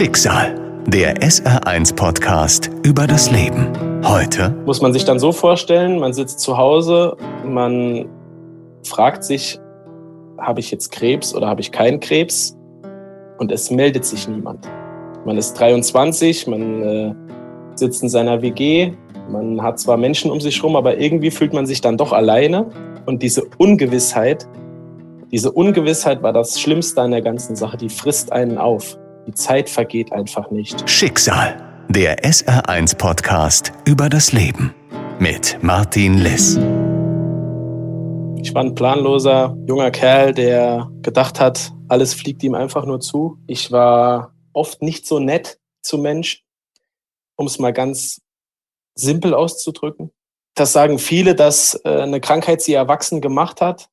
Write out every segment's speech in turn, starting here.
Schicksal. Der SR1-Podcast über das Leben. Heute muss man sich dann so vorstellen, man sitzt zu Hause, man fragt sich, habe ich jetzt Krebs oder habe ich keinen Krebs? Und es meldet sich niemand. Man ist 23, man äh, sitzt in seiner WG, man hat zwar Menschen um sich herum, aber irgendwie fühlt man sich dann doch alleine. Und diese Ungewissheit, diese Ungewissheit war das Schlimmste an der ganzen Sache. Die frisst einen auf. Die Zeit vergeht einfach nicht. Schicksal. Der SR1-Podcast über das Leben. Mit Martin Liss. Ich war ein planloser junger Kerl, der gedacht hat, alles fliegt ihm einfach nur zu. Ich war oft nicht so nett zu Menschen, um es mal ganz simpel auszudrücken. Das sagen viele, dass äh, eine Krankheit sie erwachsen gemacht hat.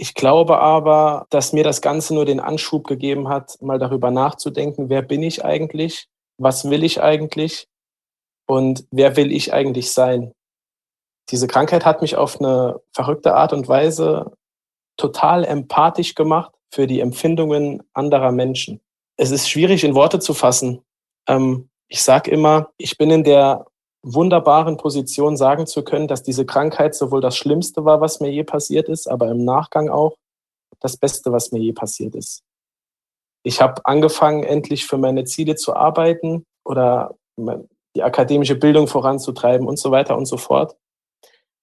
Ich glaube aber, dass mir das Ganze nur den Anschub gegeben hat, mal darüber nachzudenken, wer bin ich eigentlich, was will ich eigentlich und wer will ich eigentlich sein. Diese Krankheit hat mich auf eine verrückte Art und Weise total empathisch gemacht für die Empfindungen anderer Menschen. Es ist schwierig in Worte zu fassen. Ähm, ich sage immer, ich bin in der wunderbaren Position sagen zu können, dass diese Krankheit sowohl das Schlimmste war, was mir je passiert ist, aber im Nachgang auch das Beste, was mir je passiert ist. Ich habe angefangen, endlich für meine Ziele zu arbeiten oder die akademische Bildung voranzutreiben und so weiter und so fort.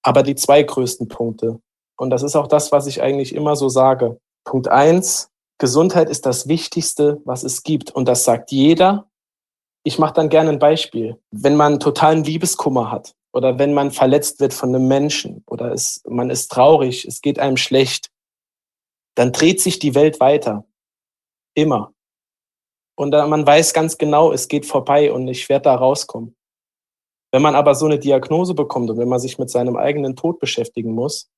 Aber die zwei größten Punkte, und das ist auch das, was ich eigentlich immer so sage. Punkt eins, Gesundheit ist das Wichtigste, was es gibt. Und das sagt jeder, ich mache dann gerne ein Beispiel. Wenn man totalen Liebeskummer hat oder wenn man verletzt wird von einem Menschen oder es, man ist traurig, es geht einem schlecht, dann dreht sich die Welt weiter. Immer. Und man weiß ganz genau, es geht vorbei und ich werde da rauskommen. Wenn man aber so eine Diagnose bekommt und wenn man sich mit seinem eigenen Tod beschäftigen muss,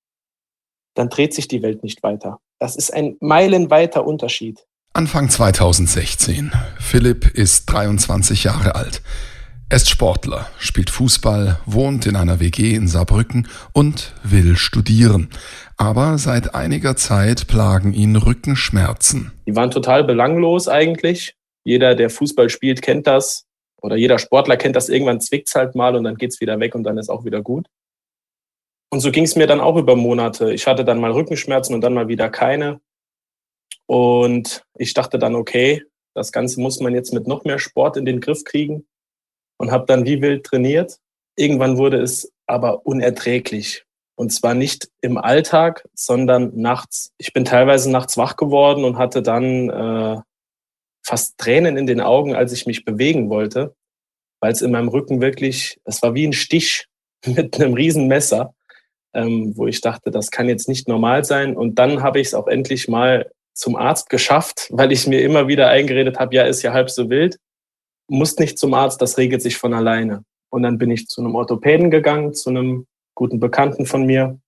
dann dreht sich die Welt nicht weiter. Das ist ein meilenweiter Unterschied. Anfang 2016. Philipp ist 23 Jahre alt. Er ist Sportler, spielt Fußball, wohnt in einer WG in Saarbrücken und will studieren. Aber seit einiger Zeit plagen ihn Rückenschmerzen. Die waren total belanglos eigentlich. Jeder, der Fußball spielt, kennt das. Oder jeder Sportler kennt das. Irgendwann zwickt's halt mal und dann geht's wieder weg und dann ist auch wieder gut. Und so ging's mir dann auch über Monate. Ich hatte dann mal Rückenschmerzen und dann mal wieder keine. Und ich dachte dann, okay, das Ganze muss man jetzt mit noch mehr Sport in den Griff kriegen und habe dann wie wild trainiert. Irgendwann wurde es aber unerträglich. Und zwar nicht im Alltag, sondern nachts. Ich bin teilweise nachts wach geworden und hatte dann äh, fast Tränen in den Augen, als ich mich bewegen wollte, weil es in meinem Rücken wirklich, es war wie ein Stich mit einem riesen Messer, ähm, wo ich dachte, das kann jetzt nicht normal sein. Und dann habe ich es auch endlich mal zum Arzt geschafft, weil ich mir immer wieder eingeredet habe, ja, ist ja halb so wild. Muss nicht zum Arzt, das regelt sich von alleine. Und dann bin ich zu einem Orthopäden gegangen, zu einem guten Bekannten von mir.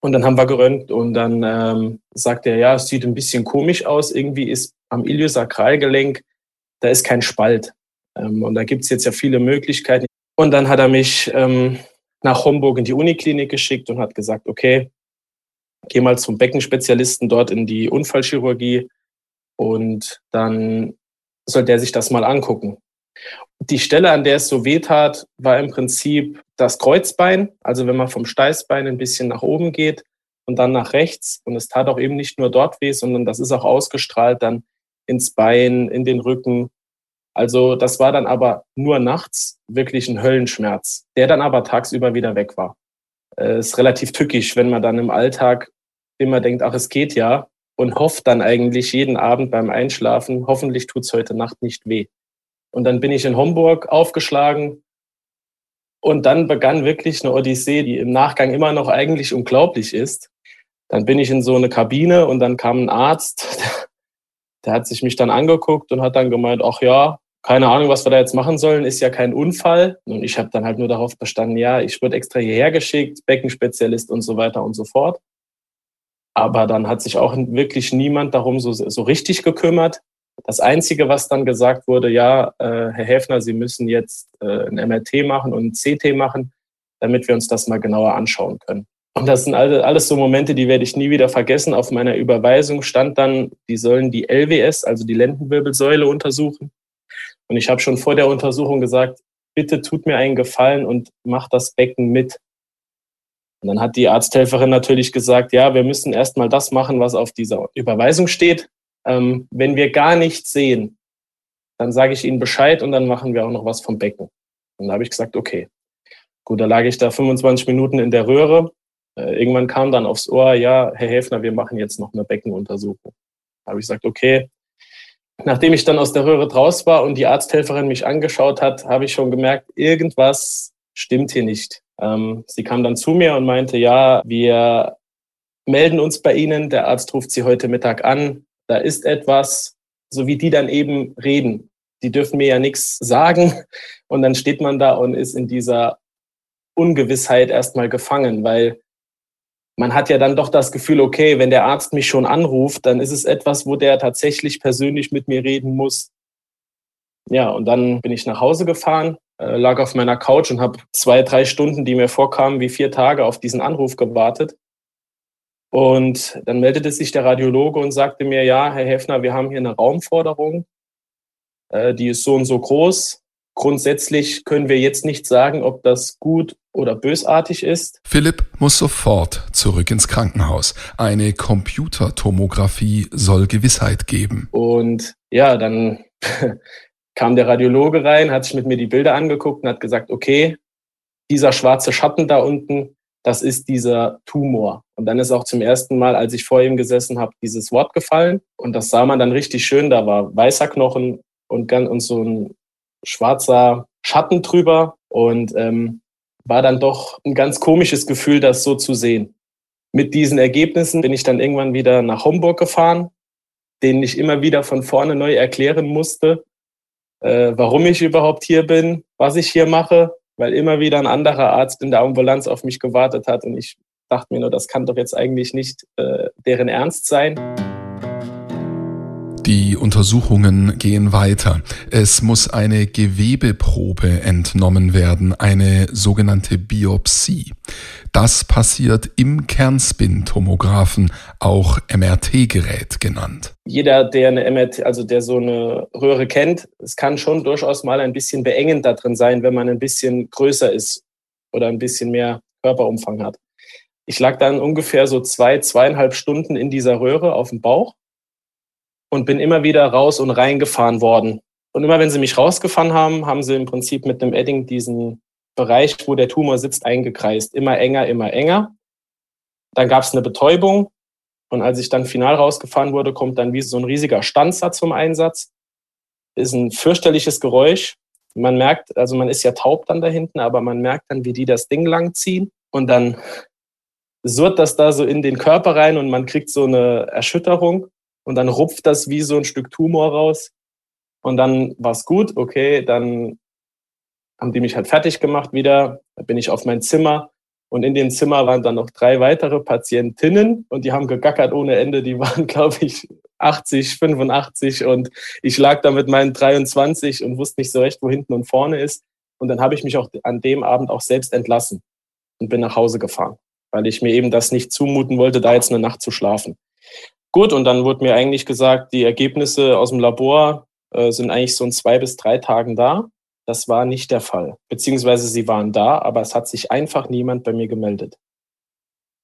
Und dann haben wir gerönt und dann ähm, sagt er, ja, es sieht ein bisschen komisch aus. Irgendwie ist am Iliosakralgelenk, da ist kein Spalt. Ähm, und da gibt's jetzt ja viele Möglichkeiten. Und dann hat er mich ähm, nach Homburg in die Uniklinik geschickt und hat gesagt, okay, geh mal zum Beckenspezialisten dort in die Unfallchirurgie und dann soll der sich das mal angucken. Die Stelle, an der es so weh tat, war im Prinzip das Kreuzbein, also wenn man vom Steißbein ein bisschen nach oben geht und dann nach rechts. Und es tat auch eben nicht nur dort weh, sondern das ist auch ausgestrahlt dann ins Bein, in den Rücken. Also das war dann aber nur nachts wirklich ein Höllenschmerz, der dann aber tagsüber wieder weg war. Äh, ist relativ tückisch, wenn man dann im Alltag immer denkt, ach, es geht ja und hofft dann eigentlich jeden Abend beim Einschlafen, hoffentlich tut's heute Nacht nicht weh. Und dann bin ich in Homburg aufgeschlagen und dann begann wirklich eine Odyssee, die im Nachgang immer noch eigentlich unglaublich ist. Dann bin ich in so eine Kabine und dann kam ein Arzt, der hat sich mich dann angeguckt und hat dann gemeint, ach ja, keine Ahnung, was wir da jetzt machen sollen, ist ja kein Unfall. Und ich habe dann halt nur darauf bestanden, ja, ich wurde extra hierher geschickt, Beckenspezialist und so weiter und so fort. Aber dann hat sich auch wirklich niemand darum so, so richtig gekümmert. Das Einzige, was dann gesagt wurde, ja, äh, Herr Häfner, Sie müssen jetzt äh, ein MRT machen und ein CT machen, damit wir uns das mal genauer anschauen können. Und das sind alles so Momente, die werde ich nie wieder vergessen. Auf meiner Überweisung stand dann, die sollen die LWS, also die Lendenwirbelsäule, untersuchen. Und ich habe schon vor der Untersuchung gesagt, bitte tut mir einen Gefallen und macht das Becken mit. Und dann hat die Arzthelferin natürlich gesagt, ja, wir müssen erstmal das machen, was auf dieser Überweisung steht. Ähm, wenn wir gar nichts sehen, dann sage ich Ihnen Bescheid und dann machen wir auch noch was vom Becken. Und da habe ich gesagt, okay. Gut, da lag ich da 25 Minuten in der Röhre. Äh, irgendwann kam dann aufs Ohr, ja, Herr Häfner, wir machen jetzt noch eine Beckenuntersuchung. Da habe ich gesagt, okay. Nachdem ich dann aus der Röhre draus war und die Arzthelferin mich angeschaut hat, habe ich schon gemerkt, irgendwas stimmt hier nicht. Ähm, sie kam dann zu mir und meinte, ja, wir melden uns bei Ihnen, der Arzt ruft Sie heute Mittag an, da ist etwas, so wie die dann eben reden. Die dürfen mir ja nichts sagen. Und dann steht man da und ist in dieser Ungewissheit erstmal gefangen, weil man hat ja dann doch das Gefühl, okay, wenn der Arzt mich schon anruft, dann ist es etwas, wo der tatsächlich persönlich mit mir reden muss. Ja, und dann bin ich nach Hause gefahren, lag auf meiner Couch und habe zwei, drei Stunden, die mir vorkamen, wie vier Tage auf diesen Anruf gewartet. Und dann meldete sich der Radiologe und sagte mir, ja, Herr Hefner, wir haben hier eine Raumforderung, äh, die ist so und so groß. Grundsätzlich können wir jetzt nicht sagen, ob das gut oder bösartig ist. Philipp muss sofort zurück ins Krankenhaus. Eine Computertomographie soll Gewissheit geben. Und ja, dann kam der Radiologe rein, hat sich mit mir die Bilder angeguckt und hat gesagt, okay, dieser schwarze Schatten da unten, das ist dieser Tumor. Und dann ist auch zum ersten Mal, als ich vor ihm gesessen habe, dieses Wort gefallen. Und das sah man dann richtig schön. Da war weißer Knochen und, und so ein schwarzer Schatten drüber. Und ähm, war dann doch ein ganz komisches Gefühl, das so zu sehen. Mit diesen Ergebnissen bin ich dann irgendwann wieder nach Homburg gefahren, denen ich immer wieder von vorne neu erklären musste, äh, warum ich überhaupt hier bin, was ich hier mache, weil immer wieder ein anderer Arzt in der Ambulanz auf mich gewartet hat und ich dachte mir nur, das kann doch jetzt eigentlich nicht äh, deren Ernst sein. Die Untersuchungen gehen weiter. Es muss eine Gewebeprobe entnommen werden, eine sogenannte Biopsie. Das passiert im Kernspin-Tomographen, auch MRT-Gerät genannt. Jeder, der eine MRT, also der so eine Röhre kennt, es kann schon durchaus mal ein bisschen beengend da drin sein, wenn man ein bisschen größer ist oder ein bisschen mehr Körperumfang hat. Ich lag dann ungefähr so zwei, zweieinhalb Stunden in dieser Röhre auf dem Bauch und bin immer wieder raus und reingefahren worden. Und immer wenn sie mich rausgefahren haben, haben sie im Prinzip mit dem Edding diesen Bereich, wo der Tumor sitzt, eingekreist. Immer enger, immer enger. Dann gab es eine Betäubung. Und als ich dann final rausgefahren wurde, kommt dann wie so ein riesiger Stanzer zum Einsatz. Ist ein fürchterliches Geräusch. Man merkt, also man ist ja taub dann da hinten, aber man merkt dann, wie die das Ding langziehen. Und dann surrt das da so in den Körper rein und man kriegt so eine Erschütterung und dann rupft das wie so ein Stück Tumor raus. Und dann war es gut, okay, dann haben die mich halt fertig gemacht wieder. Da bin ich auf mein Zimmer und in dem Zimmer waren dann noch drei weitere Patientinnen und die haben gegackert ohne Ende. Die waren, glaube ich, 80, 85 und ich lag da mit meinen 23 und wusste nicht so recht, wo hinten und vorne ist. Und dann habe ich mich auch an dem Abend auch selbst entlassen und bin nach Hause gefahren, weil ich mir eben das nicht zumuten wollte, da jetzt eine Nacht zu schlafen. Gut, und dann wurde mir eigentlich gesagt, die Ergebnisse aus dem Labor äh, sind eigentlich so in zwei bis drei Tagen da. Das war nicht der Fall. Beziehungsweise sie waren da, aber es hat sich einfach niemand bei mir gemeldet.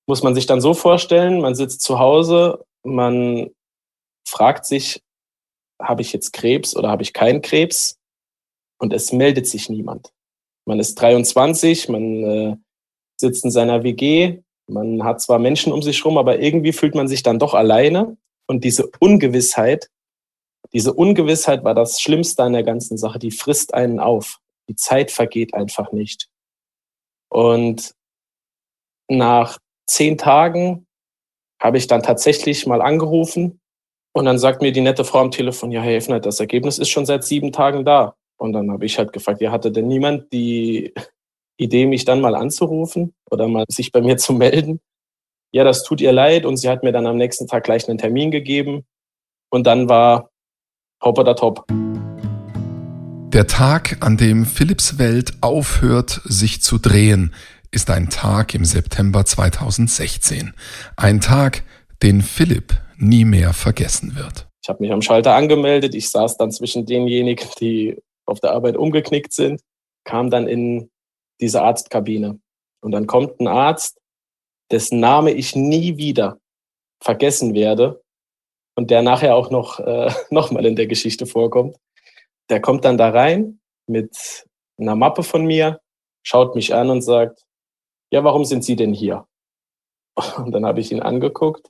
Muss man sich dann so vorstellen, man sitzt zu Hause, man fragt sich, habe ich jetzt Krebs oder habe ich keinen Krebs? Und es meldet sich niemand. Man ist 23, man äh, sitzt in seiner WG, man hat zwar Menschen um sich herum, aber irgendwie fühlt man sich dann doch alleine. Und diese Ungewissheit, diese Ungewissheit war das Schlimmste an der ganzen Sache. Die frisst einen auf. Die Zeit vergeht einfach nicht. Und nach zehn Tagen habe ich dann tatsächlich mal angerufen und dann sagt mir die nette Frau am Telefon, ja, Herr Hefner, das Ergebnis ist schon seit sieben Tagen da. Und dann habe ich halt gefragt, ja, hatte denn niemand die Idee, mich dann mal anzurufen oder mal sich bei mir zu melden. Ja, das tut ihr leid. Und sie hat mir dann am nächsten Tag gleich einen Termin gegeben. Und dann war Hopper der Top. Der Tag, an dem Philipps Welt aufhört, sich zu drehen, ist ein Tag im September 2016. Ein Tag, den Philipp nie mehr vergessen wird. Ich habe mich am Schalter angemeldet. Ich saß dann zwischen denjenigen, die auf der Arbeit umgeknickt sind, kam dann in diese Arztkabine. Und dann kommt ein Arzt, dessen Name ich nie wieder vergessen werde und der nachher auch noch, äh, noch mal in der Geschichte vorkommt. Der kommt dann da rein mit einer Mappe von mir, schaut mich an und sagt, ja, warum sind Sie denn hier? Und dann habe ich ihn angeguckt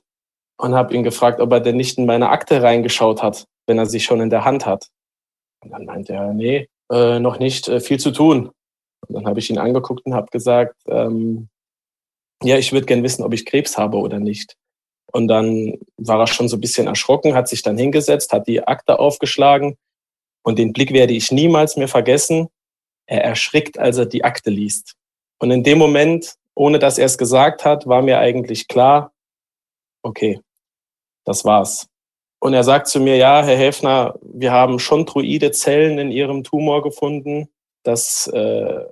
und habe ihn gefragt, ob er denn nicht in meine Akte reingeschaut hat, wenn er sie schon in der Hand hat. Und dann meinte er, nee, äh, noch nicht, äh, viel zu tun. Und dann habe ich ihn angeguckt und habe gesagt, ähm, ja, ich würde gern wissen, ob ich Krebs habe oder nicht. Und dann war er schon so ein bisschen erschrocken, hat sich dann hingesetzt, hat die Akte aufgeschlagen und den Blick werde ich niemals mehr vergessen. Er erschrickt, als er die Akte liest. Und in dem Moment, ohne dass er es gesagt hat, war mir eigentlich klar, okay, das war's. Und er sagt zu mir, ja, Herr Häfner, wir haben chondroide Zellen in Ihrem Tumor gefunden. Das äh,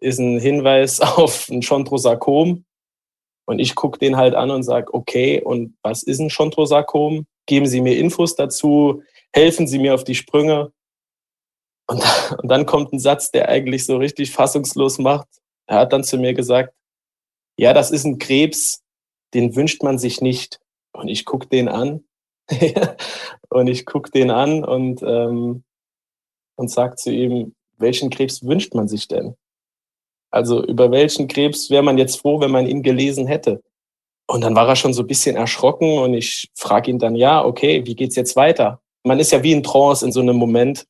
ist ein Hinweis auf ein Chondrosarkom. Und ich gucke den halt an und sage, okay, und was ist ein Chondrosarkom? Geben Sie mir Infos dazu, helfen Sie mir auf die Sprünge. Und, und dann kommt ein Satz, der eigentlich so richtig fassungslos macht. Er hat dann zu mir gesagt, ja, das ist ein Krebs, den wünscht man sich nicht. Und ich gucke den an. und ich gucke den an und, ähm, und sage zu ihm, welchen Krebs wünscht man sich denn? Also über welchen Krebs wäre man jetzt froh, wenn man ihn gelesen hätte? Und dann war er schon so ein bisschen erschrocken und ich frage ihn dann, ja, okay, wie geht's jetzt weiter? Man ist ja wie in Trance in so einem Moment.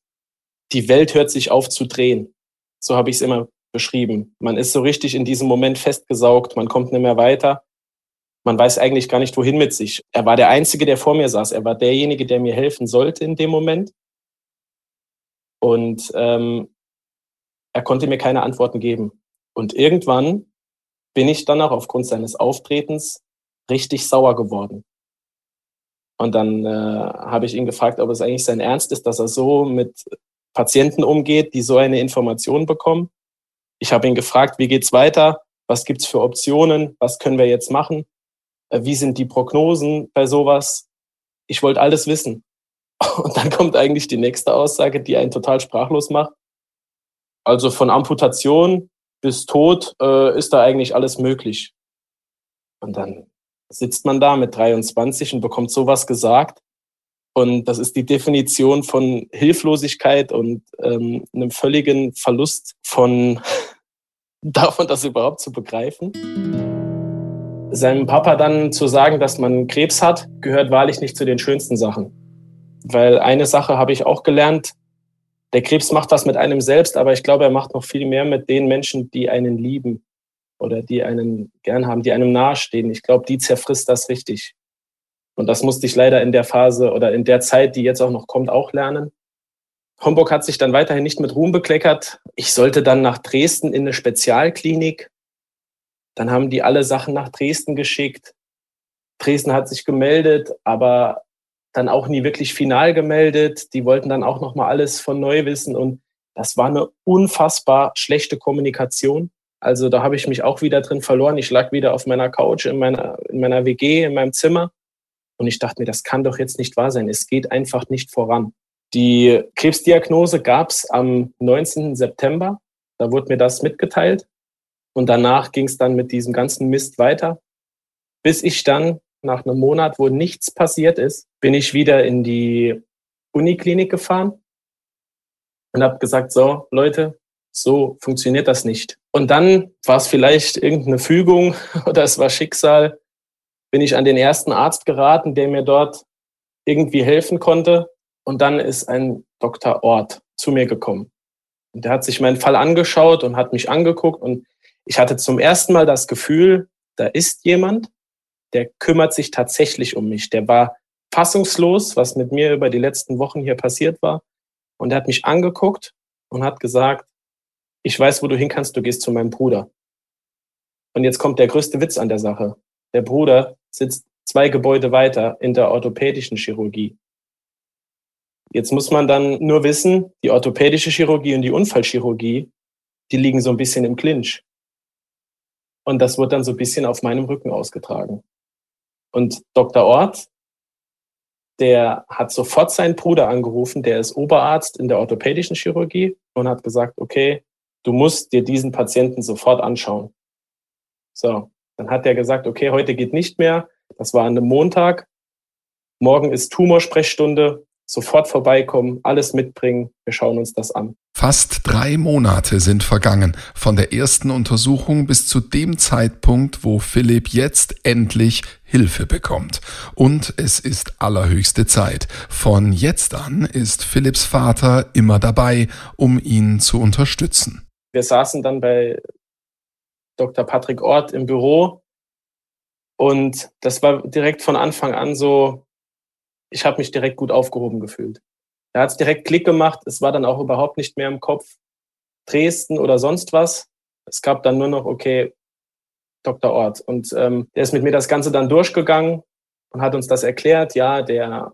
Die Welt hört sich auf zu drehen. So habe ich es immer beschrieben. Man ist so richtig in diesem Moment festgesaugt, man kommt nicht mehr weiter. Man weiß eigentlich gar nicht, wohin mit sich. Er war der Einzige, der vor mir saß. Er war derjenige, der mir helfen sollte in dem Moment. Und ähm, er konnte mir keine Antworten geben. Und irgendwann bin ich dann auch aufgrund seines Auftretens richtig sauer geworden. Und dann äh, habe ich ihn gefragt, ob es eigentlich sein Ernst ist, dass er so mit Patienten umgeht, die so eine Information bekommen. Ich habe ihn gefragt, wie geht's weiter? Was gibt's für Optionen? Was können wir jetzt machen? Äh, wie sind die Prognosen bei sowas? Ich wollte alles wissen. Und dann kommt eigentlich die nächste Aussage, die einen total sprachlos macht. Also von Amputation bis Tod äh, ist da eigentlich alles möglich. Und dann sitzt man da mit 23 und bekommt sowas gesagt. Und das ist die Definition von Hilflosigkeit und ähm, einem völligen Verlust von davon, das überhaupt zu begreifen. Seinem Papa dann zu sagen, dass man Krebs hat, gehört wahrlich nicht zu den schönsten Sachen. Weil eine Sache habe ich auch gelernt, der Krebs macht was mit einem selbst, aber ich glaube, er macht noch viel mehr mit den Menschen, die einen lieben oder die einen gern haben, die einem nahestehen. Ich glaube, die zerfrisst das richtig. Und das musste ich leider in der Phase oder in der Zeit, die jetzt auch noch kommt, auch lernen. Homburg hat sich dann weiterhin nicht mit Ruhm bekleckert. Ich sollte dann nach Dresden in eine Spezialklinik. Dann haben die alle Sachen nach Dresden geschickt. Dresden hat sich gemeldet, aber dann auch nie wirklich final gemeldet. Die wollten dann auch noch mal alles von neu wissen und das war eine unfassbar schlechte Kommunikation. Also da habe ich mich auch wieder drin verloren. Ich lag wieder auf meiner Couch in meiner, in meiner WG, in meinem Zimmer. Und ich dachte mir, das kann doch jetzt nicht wahr sein. Es geht einfach nicht voran. Die Krebsdiagnose gab es am 19. September. Da wurde mir das mitgeteilt. Und danach ging es dann mit diesem ganzen Mist weiter, bis ich dann nach einem Monat, wo nichts passiert ist, bin ich wieder in die Uniklinik gefahren und habe gesagt, so Leute, so funktioniert das nicht. Und dann war es vielleicht irgendeine Fügung oder es war Schicksal, bin ich an den ersten Arzt geraten, der mir dort irgendwie helfen konnte. Und dann ist ein Dr. Ort zu mir gekommen. Und der hat sich meinen Fall angeschaut und hat mich angeguckt. Und ich hatte zum ersten Mal das Gefühl, da ist jemand, der kümmert sich tatsächlich um mich. Der war fassungslos, was mit mir über die letzten Wochen hier passiert war. Und er hat mich angeguckt und hat gesagt, ich weiß, wo du hin kannst, du gehst zu meinem Bruder. Und jetzt kommt der größte Witz an der Sache. Der Bruder sitzt zwei Gebäude weiter in der orthopädischen Chirurgie. Jetzt muss man dann nur wissen, die orthopädische Chirurgie und die Unfallchirurgie, die liegen so ein bisschen im Clinch. Und das wurde dann so ein bisschen auf meinem Rücken ausgetragen. Und Dr. Ort, der hat sofort seinen Bruder angerufen, der ist Oberarzt in der orthopädischen Chirurgie und hat gesagt, okay, du musst dir diesen Patienten sofort anschauen. So, dann hat er gesagt, okay, heute geht nicht mehr. Das war an einem Montag. Morgen ist Tumorsprechstunde. Sofort vorbeikommen, alles mitbringen. Wir schauen uns das an. Fast drei Monate sind vergangen von der ersten Untersuchung bis zu dem Zeitpunkt, wo Philipp jetzt endlich Hilfe bekommt. Und es ist allerhöchste Zeit. Von jetzt an ist Philipps Vater immer dabei, um ihn zu unterstützen. Wir saßen dann bei Dr. Patrick Ort im Büro und das war direkt von Anfang an so, ich habe mich direkt gut aufgehoben gefühlt. Da hat es direkt Klick gemacht. Es war dann auch überhaupt nicht mehr im Kopf Dresden oder sonst was. Es gab dann nur noch, okay, Dr. Ort. Und ähm, der ist mit mir das Ganze dann durchgegangen und hat uns das erklärt. Ja, der,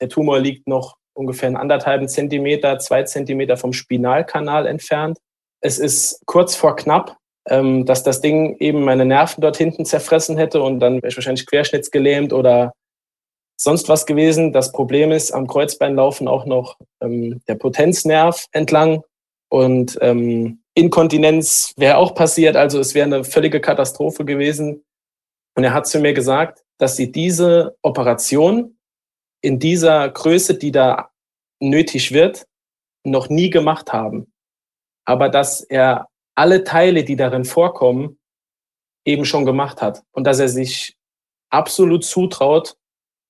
der Tumor liegt noch ungefähr einen anderthalben Zentimeter, zwei Zentimeter vom Spinalkanal entfernt. Es ist kurz vor knapp, ähm, dass das Ding eben meine Nerven dort hinten zerfressen hätte und dann wäre ich wahrscheinlich querschnittsgelähmt oder sonst was gewesen. Das Problem ist, am Kreuzbein laufen auch noch ähm, der Potenznerv entlang und ähm, Inkontinenz wäre auch passiert. Also es wäre eine völlige Katastrophe gewesen. Und er hat zu mir gesagt, dass sie diese Operation in dieser Größe, die da nötig wird, noch nie gemacht haben. Aber dass er alle Teile, die darin vorkommen, eben schon gemacht hat. Und dass er sich absolut zutraut,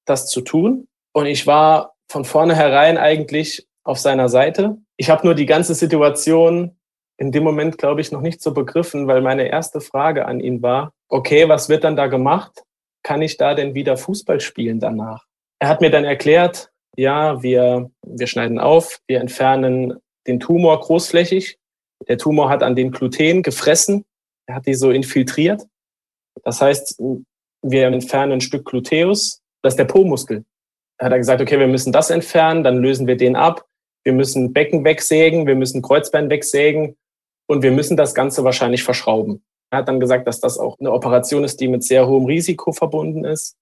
das zu tun. Und ich war von vornherein eigentlich auf seiner Seite. Ich habe nur die ganze Situation in dem Moment, glaube ich, noch nicht so begriffen, weil meine erste Frage an ihn war, okay, was wird dann da gemacht? Kann ich da denn wieder Fußball spielen danach? Er hat mir dann erklärt, ja, wir, wir schneiden auf, wir entfernen den Tumor großflächig. Der Tumor hat an den Gluten gefressen, er hat die so infiltriert. Das heißt, wir entfernen ein Stück Gluteus, das ist der Po-Muskel. Da hat er gesagt, okay, wir müssen das entfernen, dann lösen wir den ab. Wir müssen Becken wegsägen, wir müssen Kreuzbein wegsägen und wir müssen das Ganze wahrscheinlich verschrauben. Er hat dann gesagt, dass das auch eine Operation ist, die mit sehr hohem Risiko verbunden ist.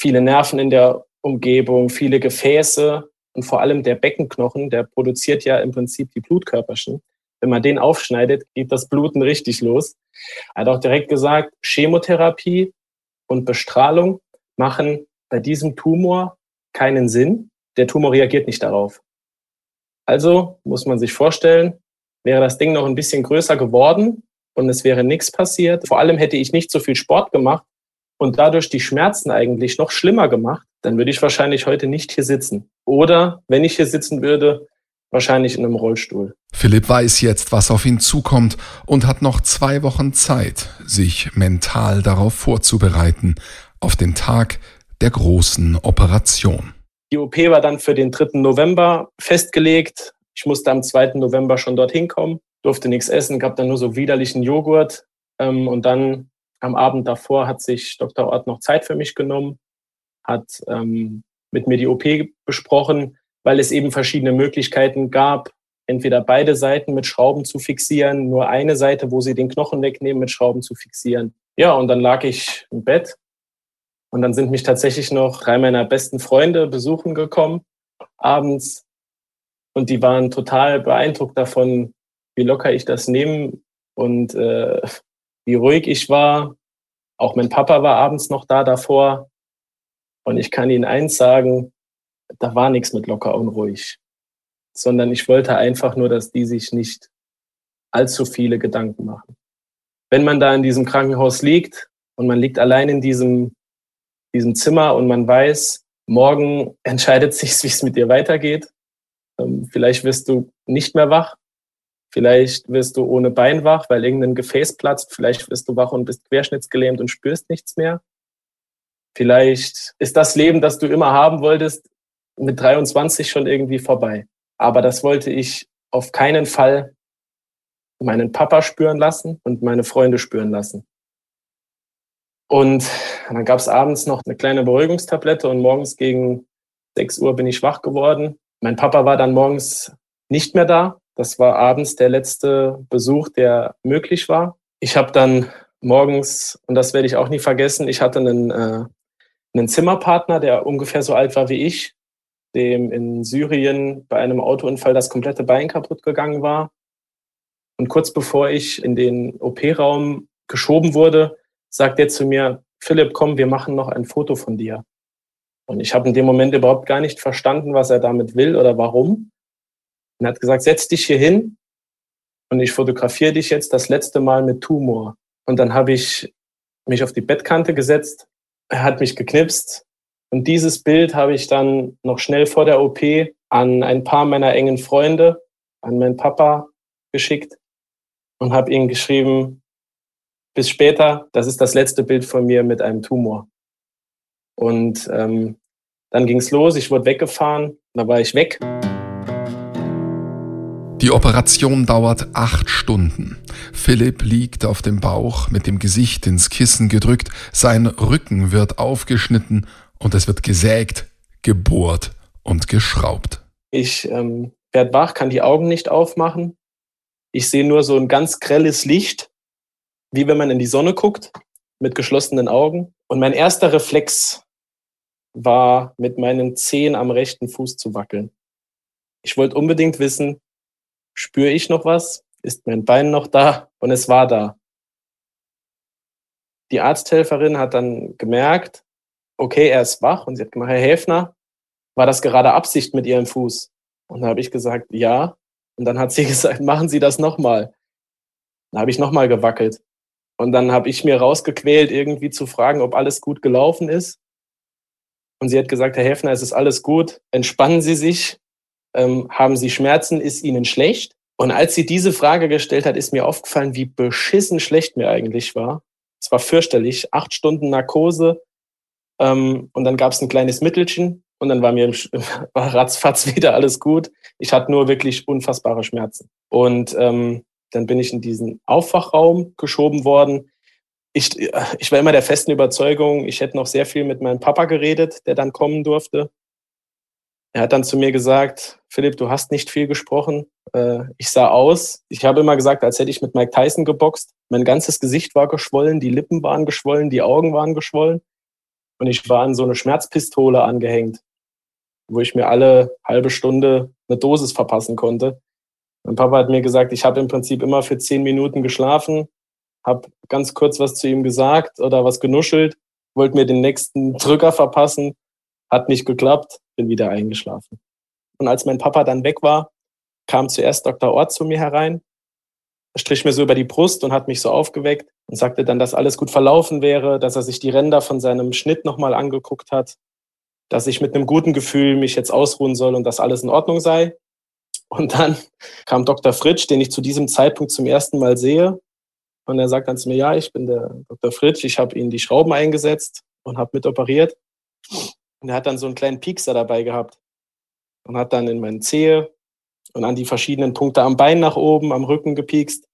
Viele Nerven in der Umgebung, viele Gefäße und vor allem der Beckenknochen, der produziert ja im Prinzip die Blutkörperchen. Wenn man den aufschneidet, geht das Bluten richtig los. Er hat auch direkt gesagt, Chemotherapie und Bestrahlung machen bei diesem Tumor keinen Sinn. Der Tumor reagiert nicht darauf. Also muss man sich vorstellen, wäre das Ding noch ein bisschen größer geworden und es wäre nichts passiert. Vor allem hätte ich nicht so viel Sport gemacht und dadurch die Schmerzen eigentlich noch schlimmer gemacht, dann würde ich wahrscheinlich heute nicht hier sitzen. Oder wenn ich hier sitzen würde, wahrscheinlich in einem Rollstuhl. Philipp weiß jetzt, was auf ihn zukommt und hat noch zwei Wochen Zeit, sich mental darauf vorzubereiten, auf den Tag der großen Operation. Die OP war dann für den 3. November festgelegt. Ich musste am 2. November schon dorthin kommen, durfte nichts essen, gab dann nur so widerlichen Joghurt. Ähm, und dann am Abend davor hat sich Dr. Ort noch Zeit für mich genommen, hat ähm, mit mir die OP besprochen, weil es eben verschiedene Möglichkeiten gab, entweder beide Seiten mit Schrauben zu fixieren, nur eine Seite, wo sie den Knochen wegnehmen, mit Schrauben zu fixieren. Ja, und dann lag ich im Bett und dann sind mich tatsächlich noch drei meiner besten Freunde besuchen gekommen abends. Und die waren total beeindruckt davon, wie locker ich das nehme und äh, wie ruhig ich war. Auch mein Papa war abends noch da davor. Und ich kann Ihnen eins sagen, da war nichts mit locker und ruhig, sondern ich wollte einfach nur, dass die sich nicht allzu viele Gedanken machen. Wenn man da in diesem Krankenhaus liegt und man liegt allein in diesem diesem Zimmer und man weiß, morgen entscheidet sich, wie es mit dir weitergeht. Ähm, vielleicht wirst du nicht mehr wach. Vielleicht wirst du ohne Bein wach, weil irgendein Gefäß platzt. Vielleicht wirst du wach und bist querschnittsgelähmt und spürst nichts mehr. Vielleicht ist das Leben, das du immer haben wolltest, mit 23 schon irgendwie vorbei. Aber das wollte ich auf keinen Fall meinen Papa spüren lassen und meine Freunde spüren lassen. Und dann gab es abends noch eine kleine Beruhigungstablette und morgens gegen 6 Uhr bin ich wach geworden. Mein Papa war dann morgens nicht mehr da. Das war abends der letzte Besuch, der möglich war. Ich habe dann morgens, und das werde ich auch nie vergessen, ich hatte einen, äh, einen Zimmerpartner, der ungefähr so alt war wie ich, dem in Syrien bei einem Autounfall das komplette Bein kaputt gegangen war. Und kurz bevor ich in den OP-Raum geschoben wurde, sagt er zu mir, Philipp, komm, wir machen noch ein Foto von dir. Und ich habe in dem Moment überhaupt gar nicht verstanden, was er damit will oder warum. Und er hat gesagt, setz dich hier hin und ich fotografiere dich jetzt das letzte Mal mit Tumor. Und dann habe ich mich auf die Bettkante gesetzt, er hat mich geknipst und dieses Bild habe ich dann noch schnell vor der OP an ein paar meiner engen Freunde, an meinen Papa geschickt und habe ihm geschrieben, bis später, das ist das letzte Bild von mir mit einem Tumor. Und ähm, dann ging es los, ich wurde weggefahren, da war ich weg. Die Operation dauert acht Stunden. Philipp liegt auf dem Bauch, mit dem Gesicht ins Kissen gedrückt, sein Rücken wird aufgeschnitten und es wird gesägt, gebohrt und geschraubt. Ich ähm, werde wach, kann die Augen nicht aufmachen. Ich sehe nur so ein ganz grelles Licht, wie wenn man in die Sonne guckt, mit geschlossenen Augen. Und mein erster Reflex war, mit meinen Zehen am rechten Fuß zu wackeln. Ich wollte unbedingt wissen, spüre ich noch was? Ist mein Bein noch da? Und es war da. Die Arzthelferin hat dann gemerkt, okay, er ist wach und sie hat gemacht, Herr Häfner, war das gerade Absicht mit Ihrem Fuß? Und da habe ich gesagt, ja. Und dann hat sie gesagt, machen Sie das nochmal. Dann habe ich nochmal gewackelt. Und dann habe ich mir rausgequält, irgendwie zu fragen, ob alles gut gelaufen ist. Und sie hat gesagt, Herr Häfner, es ist alles gut, entspannen Sie sich, ähm, haben Sie Schmerzen, ist Ihnen schlecht? Und als sie diese Frage gestellt hat, ist mir aufgefallen, wie beschissen schlecht mir eigentlich war. Es war fürchterlich. Acht Stunden Narkose, ähm, und dann gab es ein kleines Mittelchen und dann war mir war ratzfatz wieder alles gut. Ich hatte nur wirklich unfassbare Schmerzen. Und ähm, dann bin ich in diesen Aufwachraum geschoben worden. Ich, ich war immer der festen Überzeugung, ich hätte noch sehr viel mit meinem Papa geredet, der dann kommen durfte. Er hat dann zu mir gesagt, Philipp, du hast nicht viel gesprochen. Äh, ich sah aus. Ich habe immer gesagt, als hätte ich mit Mike Tyson geboxt. Mein ganzes Gesicht war geschwollen, die Lippen waren geschwollen, die Augen waren geschwollen. Und ich war an so eine Schmerzpistole angehängt, wo ich mir alle halbe Stunde eine Dosis verpassen konnte. Mein Papa hat mir gesagt, ich habe im Prinzip immer für zehn Minuten geschlafen, habe ganz kurz was zu ihm gesagt oder was genuschelt, wollte mir den nächsten Drücker verpassen, hat nicht geklappt, bin wieder eingeschlafen. Und als mein Papa dann weg war, kam zuerst Dr. Ort zu mir herein strich mir so über die Brust und hat mich so aufgeweckt und sagte dann, dass alles gut verlaufen wäre, dass er sich die Ränder von seinem Schnitt nochmal angeguckt hat, dass ich mit einem guten Gefühl mich jetzt ausruhen soll und dass alles in Ordnung sei. Und dann kam Dr. Fritsch, den ich zu diesem Zeitpunkt zum ersten Mal sehe. Und er sagt dann zu mir, ja, ich bin der Dr. Fritsch, ich habe Ihnen die Schrauben eingesetzt und habe mit operiert. Und er hat dann so einen kleinen Piekser dabei gehabt und hat dann in meinen Zehe und an die verschiedenen Punkte am Bein nach oben, am Rücken gepiekst.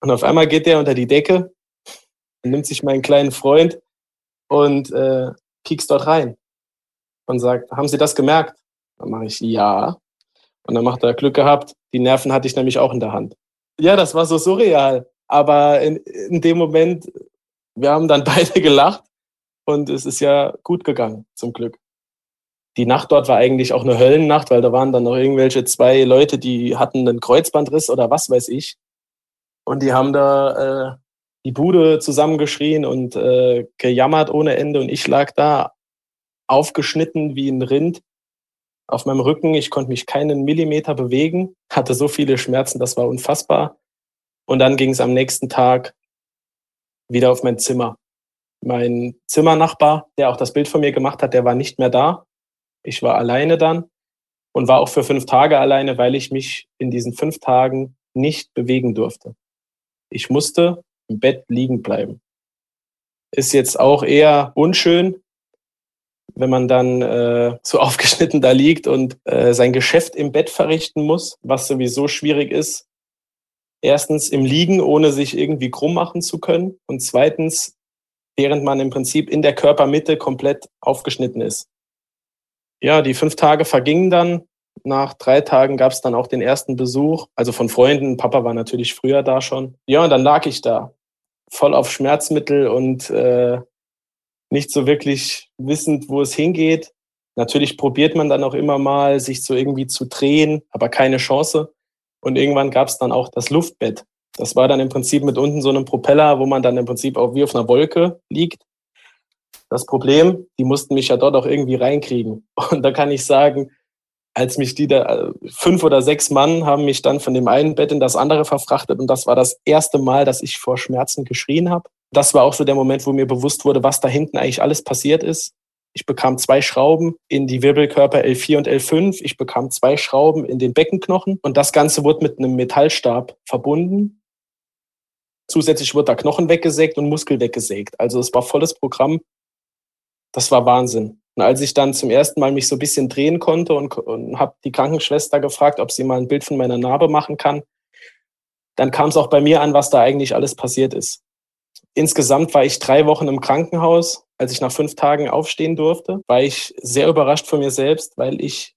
Und auf einmal geht der unter die Decke nimmt sich meinen kleinen Freund und äh, piekst dort rein und sagt, haben Sie das gemerkt? Dann mache ich ja. Und dann macht er Glück gehabt. Die Nerven hatte ich nämlich auch in der Hand. Ja, das war so surreal. Aber in, in dem Moment, wir haben dann beide gelacht und es ist ja gut gegangen, zum Glück die Nacht dort war eigentlich auch eine Höllennacht, weil da waren dann noch irgendwelche zwei Leute, die hatten einen Kreuzbandriss oder was weiß ich. Und die haben da äh, die Bude zusammengeschrien und äh, gejammert ohne Ende. Und ich lag da aufgeschnitten wie ein Rind auf meinem Rücken. Ich konnte mich keinen Millimeter bewegen, hatte so viele Schmerzen, das war unfassbar. Und dann ging es am nächsten Tag wieder auf mein Zimmer. Mein Zimmernachbar, der auch das Bild von mir gemacht hat, der war nicht mehr da. Ich war alleine dann und war auch für fünf Tage alleine, weil ich mich in diesen fünf Tagen nicht bewegen durfte. Ich musste im Bett liegen bleiben. Ist jetzt auch eher unschön, wenn man dann äh, so aufgeschnitten da liegt und äh, sein Geschäft im Bett verrichten muss, was sowieso schwierig ist. Erstens im Liegen, ohne sich irgendwie krumm machen zu können. Und zweitens, während man im Prinzip in der Körpermitte komplett aufgeschnitten ist ja, die fünf Tage vergingen dann. Nach drei Tagen gab es dann auch den ersten Besuch, also von Freunden. Papa war natürlich früher da schon. Ja, und dann lag ich da, voll auf Schmerzmittel und äh, nicht so wirklich wissend, wo es hingeht. Natürlich probiert man dann auch immer mal, sich so irgendwie zu drehen, aber keine Chance. Und irgendwann gab es dann auch das Luftbett. Das war dann im Prinzip mit unten so einem Propeller, wo man dann im Prinzip auch wie auf einer Wolke liegt. Das Problem, die mussten mich ja dort auch irgendwie reinkriegen. Und da kann ich sagen, als mich die da, fünf oder sechs Mann haben mich dann von dem einen Bett in das andere verfrachtet und das war das erste Mal, dass ich vor Schmerzen geschrien habe. Das war auch so der Moment, wo mir bewusst wurde, was da hinten eigentlich alles passiert ist. Ich bekam zwei Schrauben in die Wirbelkörper L4 und L5. Ich bekam zwei Schrauben in den Beckenknochen und das Ganze wurde mit einem Metallstab verbunden. Zusätzlich wurde da Knochen weggesägt und Muskel weggesägt. Also es war volles Programm. Das war Wahnsinn. Und als ich dann zum ersten Mal mich so ein bisschen drehen konnte und, und habe die Krankenschwester gefragt, ob sie mal ein Bild von meiner Narbe machen kann, dann kam es auch bei mir an, was da eigentlich alles passiert ist. Insgesamt war ich drei Wochen im Krankenhaus. Als ich nach fünf Tagen aufstehen durfte, war ich sehr überrascht von mir selbst, weil ich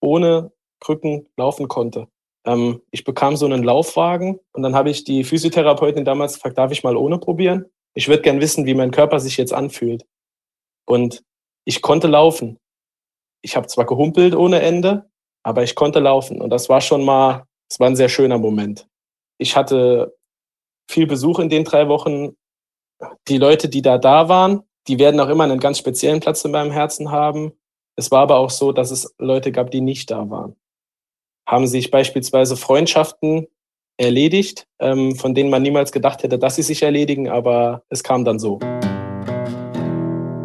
ohne Krücken laufen konnte. Ähm, ich bekam so einen Laufwagen und dann habe ich die Physiotherapeutin damals gefragt, darf ich mal ohne probieren? Ich würde gern wissen, wie mein Körper sich jetzt anfühlt. Und ich konnte laufen. Ich habe zwar gehumpelt ohne Ende, aber ich konnte laufen. Und das war schon mal, es war ein sehr schöner Moment. Ich hatte viel Besuch in den drei Wochen. Die Leute, die da da waren, die werden auch immer einen ganz speziellen Platz in meinem Herzen haben. Es war aber auch so, dass es Leute gab, die nicht da waren. Haben sich beispielsweise Freundschaften erledigt, ähm, von denen man niemals gedacht hätte, dass sie sich erledigen, aber es kam dann so.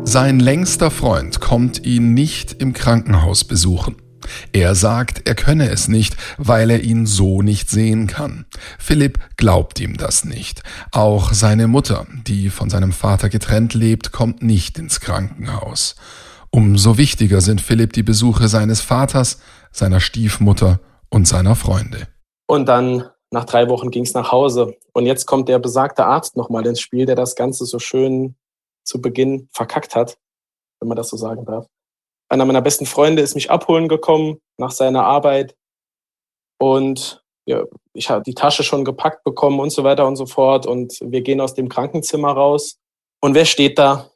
Sein längster Freund kommt ihn nicht im Krankenhaus besuchen. Er sagt, er könne es nicht, weil er ihn so nicht sehen kann. Philipp glaubt ihm das nicht. Auch seine Mutter, die von seinem Vater getrennt lebt, kommt nicht ins Krankenhaus. Umso wichtiger sind Philipp die Besuche seines Vaters, seiner Stiefmutter und seiner Freunde. Und dann nach drei Wochen ging es nach Hause. Und jetzt kommt der besagte Arzt nochmal ins Spiel, der das Ganze so schön zu Beginn verkackt hat, wenn man das so sagen darf. Einer meiner besten Freunde ist mich abholen gekommen nach seiner Arbeit. Und ja, ich habe die Tasche schon gepackt bekommen und so weiter und so fort. Und wir gehen aus dem Krankenzimmer raus. Und wer steht da?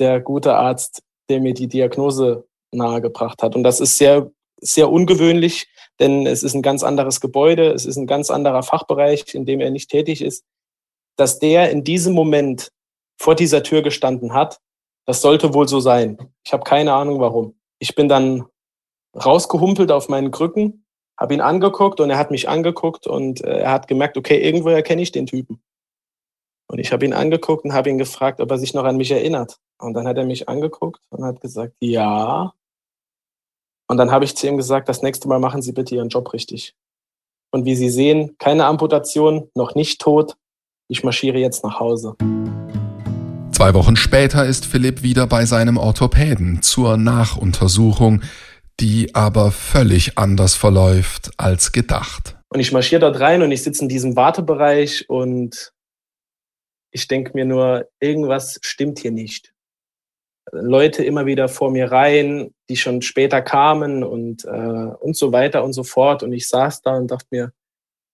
Der gute Arzt, der mir die Diagnose nahegebracht hat. Und das ist sehr sehr ungewöhnlich, denn es ist ein ganz anderes Gebäude, es ist ein ganz anderer Fachbereich, in dem er nicht tätig ist, dass der in diesem Moment vor dieser Tür gestanden hat. Das sollte wohl so sein. Ich habe keine Ahnung warum. Ich bin dann rausgehumpelt auf meinen Krücken, habe ihn angeguckt und er hat mich angeguckt und äh, er hat gemerkt, okay, irgendwoher kenne ich den Typen. Und ich habe ihn angeguckt und habe ihn gefragt, ob er sich noch an mich erinnert. Und dann hat er mich angeguckt und hat gesagt, ja. Und dann habe ich zu ihm gesagt, das nächste Mal machen Sie bitte Ihren Job richtig. Und wie Sie sehen, keine Amputation, noch nicht tot. Ich marschiere jetzt nach Hause. Zwei Wochen später ist Philipp wieder bei seinem Orthopäden zur Nachuntersuchung, die aber völlig anders verläuft als gedacht. Und ich marschiere dort rein und ich sitze in diesem Wartebereich und ich denke mir nur, irgendwas stimmt hier nicht. Leute immer wieder vor mir rein, die schon später kamen und, äh, und so weiter und so fort. Und ich saß da und dachte mir,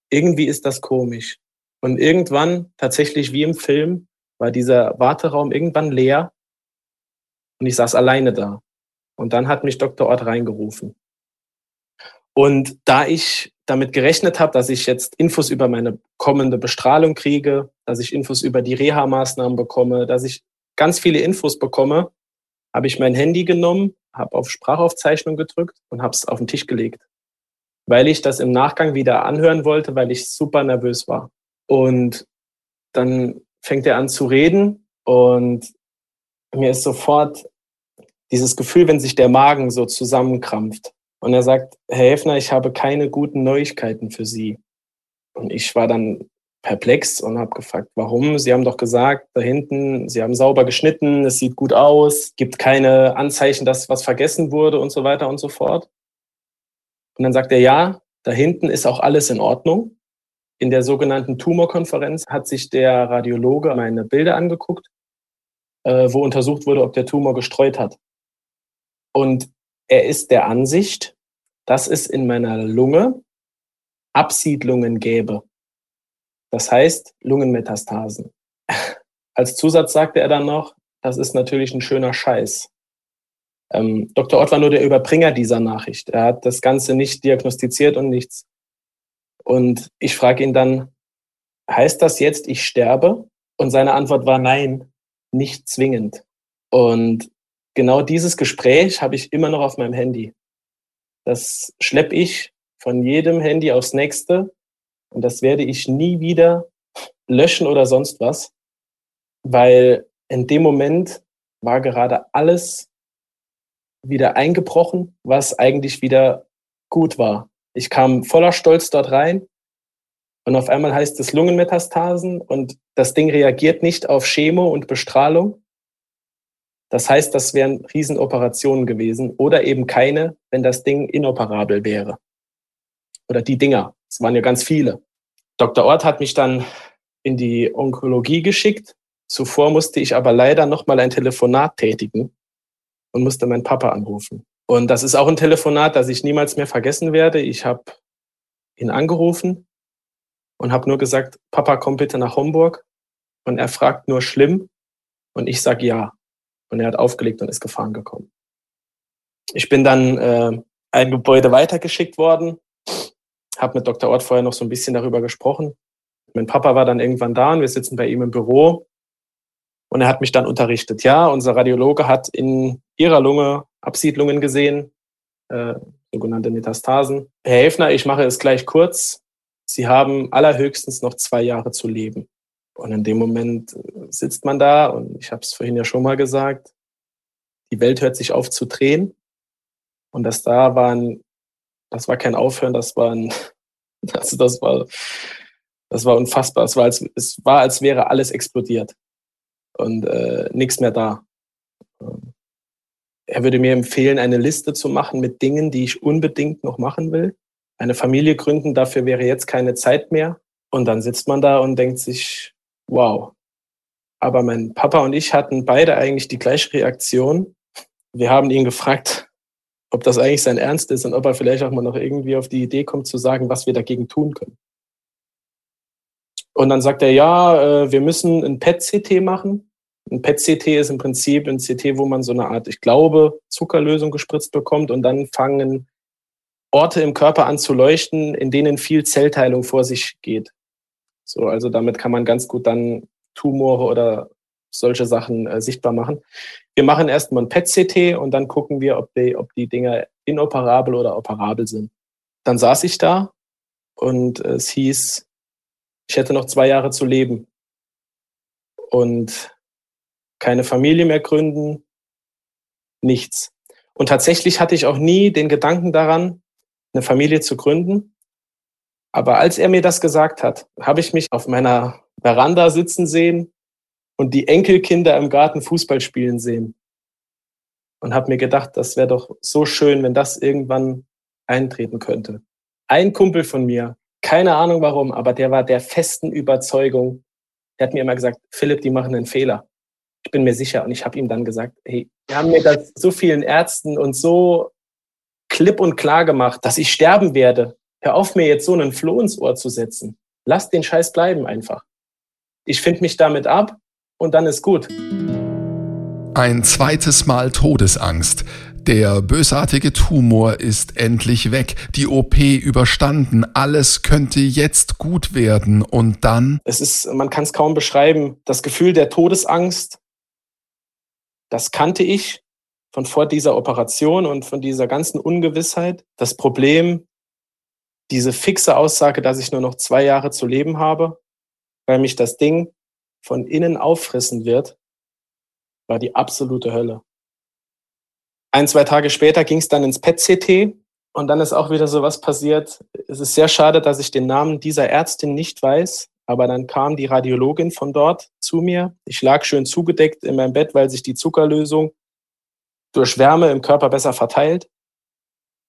irgendwie ist das komisch. Und irgendwann, tatsächlich wie im Film, war dieser Warteraum irgendwann leer und ich saß alleine da. Und dann hat mich Dr. Ort reingerufen. Und da ich damit gerechnet habe, dass ich jetzt Infos über meine kommende Bestrahlung kriege, dass ich Infos über die Reha-Maßnahmen bekomme, dass ich ganz viele Infos bekomme, habe ich mein Handy genommen, habe auf Sprachaufzeichnung gedrückt und habe es auf den Tisch gelegt, weil ich das im Nachgang wieder anhören wollte, weil ich super nervös war. Und dann fängt er an zu reden und mir ist sofort dieses Gefühl, wenn sich der Magen so zusammenkrampft. Und er sagt, Herr Häfner, ich habe keine guten Neuigkeiten für Sie. Und ich war dann perplex und habe gefragt, warum? Sie haben doch gesagt, da hinten, Sie haben sauber geschnitten, es sieht gut aus, gibt keine Anzeichen, dass was vergessen wurde und so weiter und so fort. Und dann sagt er, ja, da hinten ist auch alles in Ordnung. In der sogenannten Tumorkonferenz hat sich der Radiologe meine Bilder angeguckt, äh, wo untersucht wurde, ob der Tumor gestreut hat. Und er ist der Ansicht, dass es in meiner Lunge Absiedlungen gäbe. Das heißt Lungenmetastasen. Als Zusatz sagte er dann noch, das ist natürlich ein schöner Scheiß. Ähm, Dr. Ott war nur der Überbringer dieser Nachricht. Er hat das Ganze nicht diagnostiziert und nichts. Und ich frage ihn dann, heißt das jetzt, ich sterbe? Und seine Antwort war nein, nicht zwingend. Und genau dieses Gespräch habe ich immer noch auf meinem Handy. Das schleppe ich von jedem Handy aufs nächste und das werde ich nie wieder löschen oder sonst was, weil in dem Moment war gerade alles wieder eingebrochen, was eigentlich wieder gut war. Ich kam voller Stolz dort rein und auf einmal heißt es Lungenmetastasen und das Ding reagiert nicht auf Chemo und Bestrahlung. Das heißt, das wären Riesenoperationen gewesen oder eben keine, wenn das Ding inoperabel wäre. Oder die Dinger. Es waren ja ganz viele. Dr. Ort hat mich dann in die Onkologie geschickt. Zuvor musste ich aber leider nochmal ein Telefonat tätigen und musste meinen Papa anrufen. Und das ist auch ein Telefonat, das ich niemals mehr vergessen werde. Ich habe ihn angerufen und habe nur gesagt, Papa, komm bitte nach Homburg. Und er fragt nur schlimm und ich sage ja. Und er hat aufgelegt und ist gefahren gekommen. Ich bin dann äh, ein Gebäude weitergeschickt worden, habe mit Dr. Ort vorher noch so ein bisschen darüber gesprochen. Mein Papa war dann irgendwann da und wir sitzen bei ihm im Büro und er hat mich dann unterrichtet. Ja, unser Radiologe hat in ihrer Lunge Absiedlungen gesehen, äh, sogenannte Metastasen. Herr Häfner, ich mache es gleich kurz. Sie haben allerhöchstens noch zwei Jahre zu leben. Und in dem Moment sitzt man da und ich habe es vorhin ja schon mal gesagt, die Welt hört sich auf zu drehen. Und das da war ein, das war kein Aufhören, das war ein, also das war, das war unfassbar. Es war, als, es war, als wäre alles explodiert und äh, nichts mehr da. Er würde mir empfehlen, eine Liste zu machen mit Dingen, die ich unbedingt noch machen will. Eine Familie gründen, dafür wäre jetzt keine Zeit mehr. Und dann sitzt man da und denkt sich, wow. Aber mein Papa und ich hatten beide eigentlich die gleiche Reaktion. Wir haben ihn gefragt, ob das eigentlich sein Ernst ist und ob er vielleicht auch mal noch irgendwie auf die Idee kommt zu sagen, was wir dagegen tun können. Und dann sagt er, ja, äh, wir müssen ein PET-CT machen. Ein PET-CT ist im Prinzip ein CT, wo man so eine Art, ich glaube, Zuckerlösung gespritzt bekommt und dann fangen Orte im Körper an zu leuchten, in denen viel Zellteilung vor sich geht. So, also damit kann man ganz gut dann Tumore oder solche Sachen äh, sichtbar machen. Wir machen erstmal ein PET-CT und dann gucken wir, ob die, ob die Dinger inoperabel oder operabel sind. Dann saß ich da und es hieß, ich hätte noch zwei Jahre zu leben und keine Familie mehr gründen, nichts. Und tatsächlich hatte ich auch nie den Gedanken daran, eine Familie zu gründen. Aber als er mir das gesagt hat, habe ich mich auf meiner Veranda sitzen sehen und die Enkelkinder im Garten Fußball spielen sehen. Und habe mir gedacht, das wäre doch so schön, wenn das irgendwann eintreten könnte. Ein Kumpel von mir, keine Ahnung warum, aber der war der festen Überzeugung, der hat mir immer gesagt, Philipp, die machen einen Fehler. Ich bin mir sicher. Und ich habe ihm dann gesagt, hey, wir haben mir das so vielen Ärzten und so klipp und klar gemacht, dass ich sterben werde. Hör auf, mir jetzt so einen Floh ins Ohr zu setzen. Lass den Scheiß bleiben einfach. Ich finde mich damit ab und dann ist gut. Ein zweites Mal Todesangst. Der bösartige Tumor ist endlich weg, die OP überstanden, alles könnte jetzt gut werden und dann. Es ist, man kann es kaum beschreiben, das Gefühl der Todesangst, das kannte ich von vor dieser Operation und von dieser ganzen Ungewissheit. Das Problem, diese fixe Aussage, dass ich nur noch zwei Jahre zu leben habe, weil mich das Ding von innen auffressen wird, war die absolute Hölle. Ein, zwei Tage später ging es dann ins PET-CT und dann ist auch wieder so was passiert. Es ist sehr schade, dass ich den Namen dieser Ärztin nicht weiß, aber dann kam die Radiologin von dort zu mir. Ich lag schön zugedeckt in meinem Bett, weil sich die Zuckerlösung durch Wärme im Körper besser verteilt.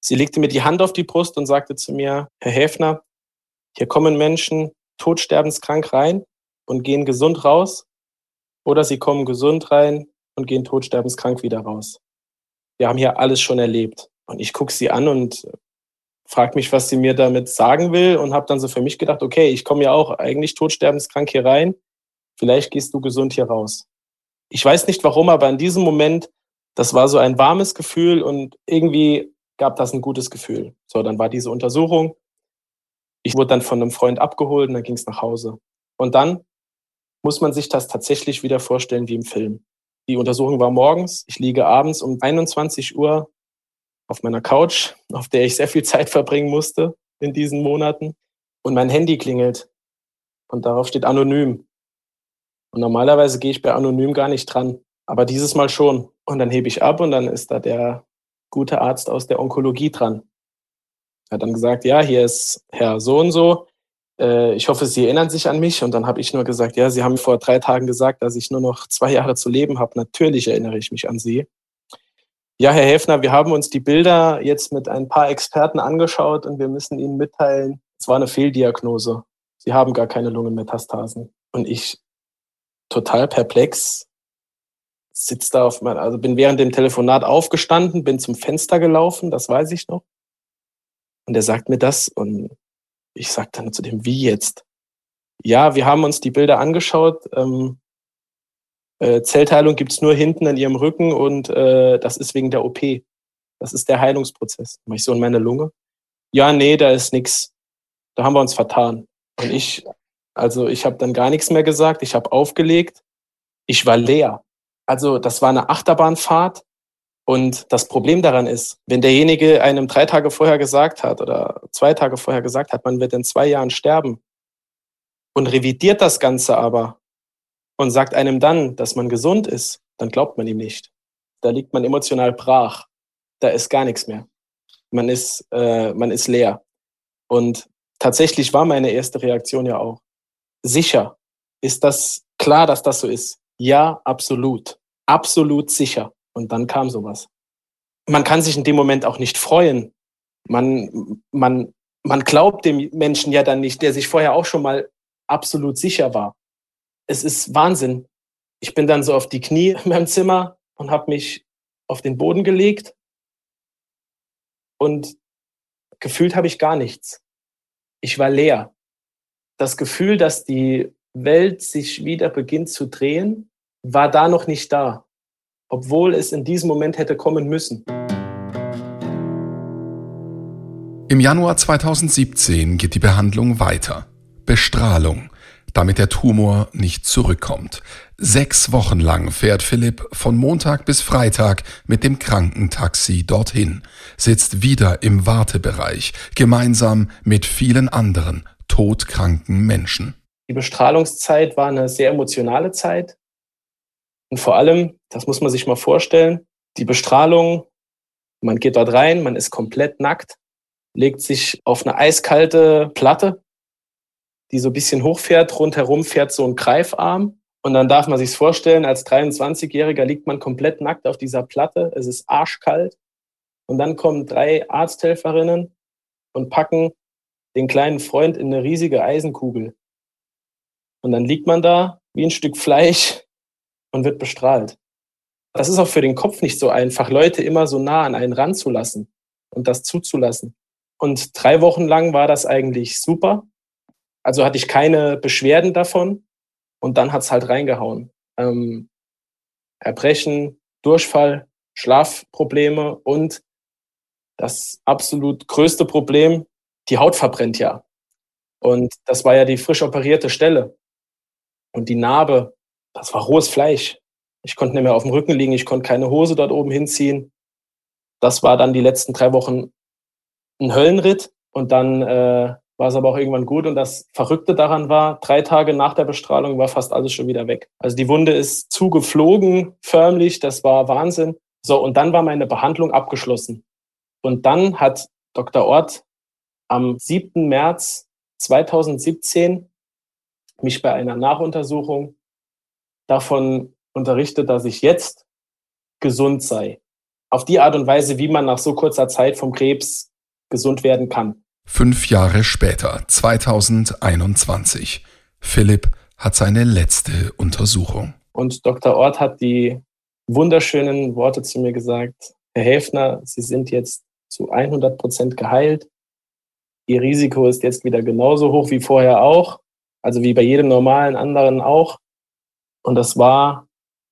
Sie legte mir die Hand auf die Brust und sagte zu mir, Herr Häfner, hier kommen Menschen todsterbenskrank rein und gehen gesund raus oder sie kommen gesund rein und gehen todsterbenskrank wieder raus. Wir haben hier alles schon erlebt. Und ich gucke sie an und frag mich, was sie mir damit sagen will und habe dann so für mich gedacht, okay, ich komme ja auch eigentlich todsterbenskrank hier rein, vielleicht gehst du gesund hier raus. Ich weiß nicht warum, aber in diesem Moment, das war so ein warmes Gefühl und irgendwie gab das ein gutes Gefühl. So, dann war diese Untersuchung. Ich wurde dann von einem Freund abgeholt und dann ging es nach Hause. Und dann muss man sich das tatsächlich wieder vorstellen wie im Film. Die Untersuchung war morgens. Ich liege abends um 21 Uhr auf meiner Couch, auf der ich sehr viel Zeit verbringen musste in diesen Monaten. Und mein Handy klingelt. Und darauf steht anonym. Und normalerweise gehe ich bei anonym gar nicht dran. Aber dieses Mal schon. Und dann hebe ich ab und dann ist da der gute Arzt aus der Onkologie dran. Er hat dann gesagt, ja, hier ist Herr so und so. Ich hoffe, Sie erinnern sich an mich. Und dann habe ich nur gesagt, ja, Sie haben vor drei Tagen gesagt, dass ich nur noch zwei Jahre zu leben habe. Natürlich erinnere ich mich an Sie. Ja, Herr Häfner, wir haben uns die Bilder jetzt mit ein paar Experten angeschaut und wir müssen Ihnen mitteilen, es war eine Fehldiagnose. Sie haben gar keine Lungenmetastasen. Und ich total perplex sitze da auf mein, also bin während dem Telefonat aufgestanden, bin zum Fenster gelaufen, das weiß ich noch. Und er sagt mir das und ich sage dann zu dem, wie jetzt? Ja, wir haben uns die Bilder angeschaut. Ähm, äh, Zellteilung gibt's nur hinten in ihrem Rücken und äh, das ist wegen der OP. Das ist der Heilungsprozess. Mach ich so in meine Lunge? Ja, nee, da ist nix. Da haben wir uns vertan. Und ich, also ich habe dann gar nichts mehr gesagt. Ich habe aufgelegt. Ich war leer. Also das war eine Achterbahnfahrt. Und das Problem daran ist, wenn derjenige einem drei Tage vorher gesagt hat oder zwei Tage vorher gesagt hat, man wird in zwei Jahren sterben und revidiert das Ganze aber und sagt einem dann, dass man gesund ist, dann glaubt man ihm nicht. Da liegt man emotional brach. Da ist gar nichts mehr. Man ist, äh, man ist leer. Und tatsächlich war meine erste Reaktion ja auch, sicher. Ist das klar, dass das so ist? Ja, absolut. Absolut sicher. Und dann kam sowas. Man kann sich in dem Moment auch nicht freuen. Man, man, man glaubt dem Menschen ja dann nicht, der sich vorher auch schon mal absolut sicher war es ist Wahnsinn. Ich bin dann so auf die Knie in meinem Zimmer und habe mich auf den Boden gelegt und gefühlt habe ich gar nichts. Ich war leer. Das Gefühl, dass die Welt sich wieder beginnt zu drehen, war da noch nicht da, obwohl es in diesem Moment hätte kommen müssen. Im Januar 2017 geht die Behandlung weiter. Bestrahlung damit der Tumor nicht zurückkommt. Sechs Wochen lang fährt Philipp von Montag bis Freitag mit dem Krankentaxi dorthin, sitzt wieder im Wartebereich, gemeinsam mit vielen anderen todkranken Menschen. Die Bestrahlungszeit war eine sehr emotionale Zeit. Und vor allem, das muss man sich mal vorstellen, die Bestrahlung, man geht dort rein, man ist komplett nackt, legt sich auf eine eiskalte Platte die so ein bisschen hochfährt. Rundherum fährt so ein Greifarm. Und dann darf man sich vorstellen, als 23-Jähriger liegt man komplett nackt auf dieser Platte. Es ist arschkalt. Und dann kommen drei Arzthelferinnen und packen den kleinen Freund in eine riesige Eisenkugel. Und dann liegt man da wie ein Stück Fleisch und wird bestrahlt. Das ist auch für den Kopf nicht so einfach, Leute immer so nah an einen ranzulassen und das zuzulassen. Und drei Wochen lang war das eigentlich super. Also hatte ich keine Beschwerden davon und dann hat's halt reingehauen. Ähm, Erbrechen, Durchfall, Schlafprobleme und das absolut größte Problem, die Haut verbrennt ja. Und das war ja die frisch operierte Stelle. Und die Narbe, das war rohes Fleisch. Ich konnte nicht mehr auf dem Rücken liegen, ich konnte keine Hose dort oben hinziehen. Das war dann die letzten drei Wochen ein Höllenritt. Und dann äh, war es aber auch irgendwann gut. Und das Verrückte daran war, drei Tage nach der Bestrahlung war fast alles schon wieder weg. Also die Wunde ist zugeflogen, förmlich, das war Wahnsinn. So, und dann war meine Behandlung abgeschlossen. Und dann hat Dr. Ort am 7. März 2017 mich bei einer Nachuntersuchung davon unterrichtet, dass ich jetzt gesund sei. Auf die Art und Weise, wie man nach so kurzer Zeit vom Krebs gesund werden kann. Fünf Jahre später, 2021. Philipp hat seine letzte Untersuchung. Und Dr. Ort hat die wunderschönen Worte zu mir gesagt. Herr Häfner, Sie sind jetzt zu 100 Prozent geheilt. ihr Risiko ist jetzt wieder genauso hoch wie vorher auch, also wie bei jedem normalen anderen auch. Und das war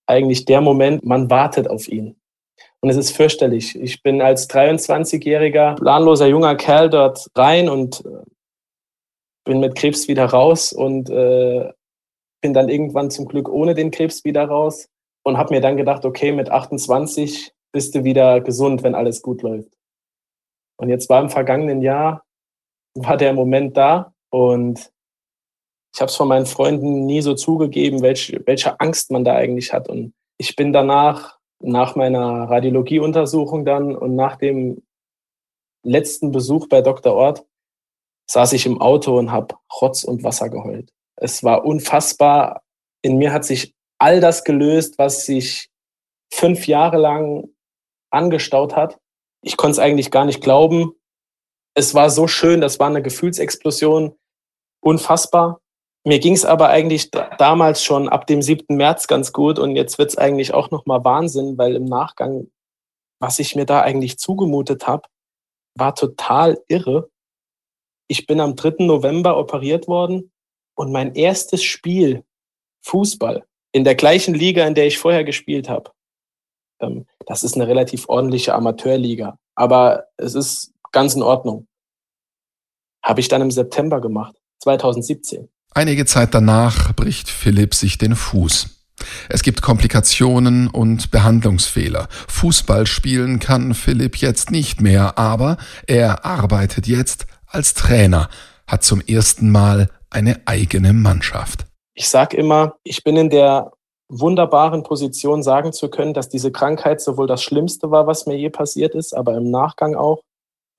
eigentlich der Moment, man wartet auf ihn. Und es ist fürchterlich. Ich bin als 23-jähriger, planloser junger Kerl dort rein und äh, bin mit Krebs wieder raus und äh, bin dann irgendwann zum Glück ohne den Krebs wieder raus und habe mir dann gedacht, okay, mit 28 bist du wieder gesund, wenn alles gut läuft. Und jetzt war im vergangenen Jahr, war der Moment da und ich habe es von meinen Freunden nie so zugegeben, welche, welche Angst man da eigentlich hat. Und ich bin danach, nach meiner Radiologieuntersuchung dann und nach dem letzten Besuch bei Dr. Ort, saß ich im Auto und habe Rotz und Wasser geheult. Es war unfassbar. In mir hat sich all das gelöst, was sich fünf Jahre lang angestaut hat. Ich konnte es eigentlich gar nicht glauben. Es war so schön, das war eine Gefühlsexplosion, unfassbar. Mir ging es aber eigentlich damals schon ab dem 7. März ganz gut und jetzt wird es eigentlich auch nochmal Wahnsinn, weil im Nachgang, was ich mir da eigentlich zugemutet habe, war total irre. Ich bin am 3. November operiert worden und mein erstes Spiel, Fußball, in der gleichen Liga, in der ich vorher gespielt habe, ähm, das ist eine relativ ordentliche Amateurliga, aber es ist ganz in Ordnung. Habe ich dann im September gemacht, 2017. Einige Zeit danach bricht Philipp sich den Fuß. Es gibt Komplikationen und Behandlungsfehler. Fußball spielen kann Philipp jetzt nicht mehr, aber er arbeitet jetzt als Trainer, hat zum ersten Mal eine eigene Mannschaft. Ich sage immer, ich bin in der wunderbaren Position, sagen zu können, dass diese Krankheit sowohl das Schlimmste war, was mir je passiert ist, aber im Nachgang auch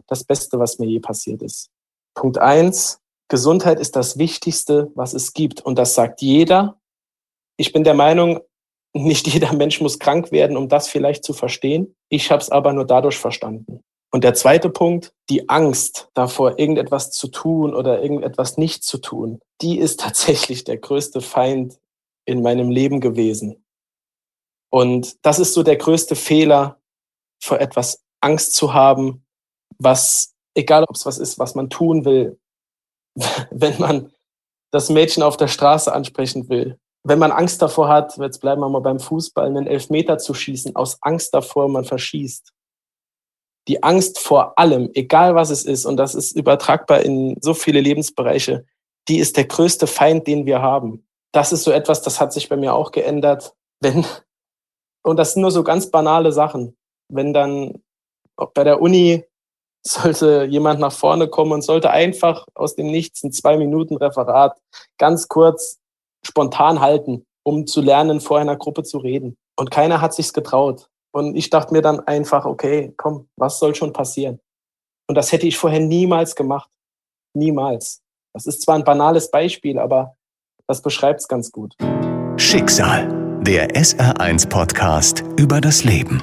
das Beste, was mir je passiert ist. Punkt eins, Gesundheit ist das Wichtigste, was es gibt. Und das sagt jeder. Ich bin der Meinung, nicht jeder Mensch muss krank werden, um das vielleicht zu verstehen. Ich habe es aber nur dadurch verstanden. Und der zweite Punkt, die Angst davor, irgendetwas zu tun oder irgendetwas nicht zu tun, die ist tatsächlich der größte Feind in meinem Leben gewesen. Und das ist so der größte Fehler, vor etwas Angst zu haben, was, egal ob es was ist, was man tun will, wenn man das Mädchen auf der Straße ansprechen will, wenn man Angst davor hat, jetzt bleiben wir mal beim Fußball, einen Elfmeter zu schießen, aus Angst davor, man verschießt die Angst vor allem, egal was es ist, und das ist übertragbar in so viele Lebensbereiche, die ist der größte Feind, den wir haben. Das ist so etwas, das hat sich bei mir auch geändert. Wenn, und das sind nur so ganz banale Sachen. Wenn dann bei der Uni sollte jemand nach vorne kommen und sollte einfach aus dem Nichts ein zwei Minuten Referat ganz kurz spontan halten, um zu lernen, vor einer Gruppe zu reden. Und keiner hat sich's getraut. Und ich dachte mir dann einfach, okay, komm, was soll schon passieren? Und das hätte ich vorher niemals gemacht. Niemals. Das ist zwar ein banales Beispiel, aber das beschreibt es ganz gut. Schicksal, der SR1 Podcast über das Leben.